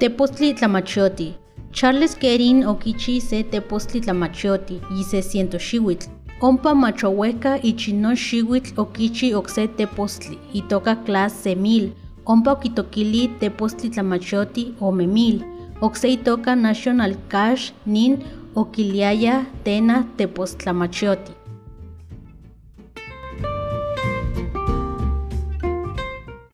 Tepostli Tlamachoti. Charles Kerin okichi se Tepostli Tlamachoti y se siento xiwitl. Ompa machohueca y chinon xiwitl okichi okse Tepostli y toca clase semil. Ompa okitokili Tepostli Tlamachoti o memil. Okse toca National Cash nin okiliaya tena Tepostlamachoti.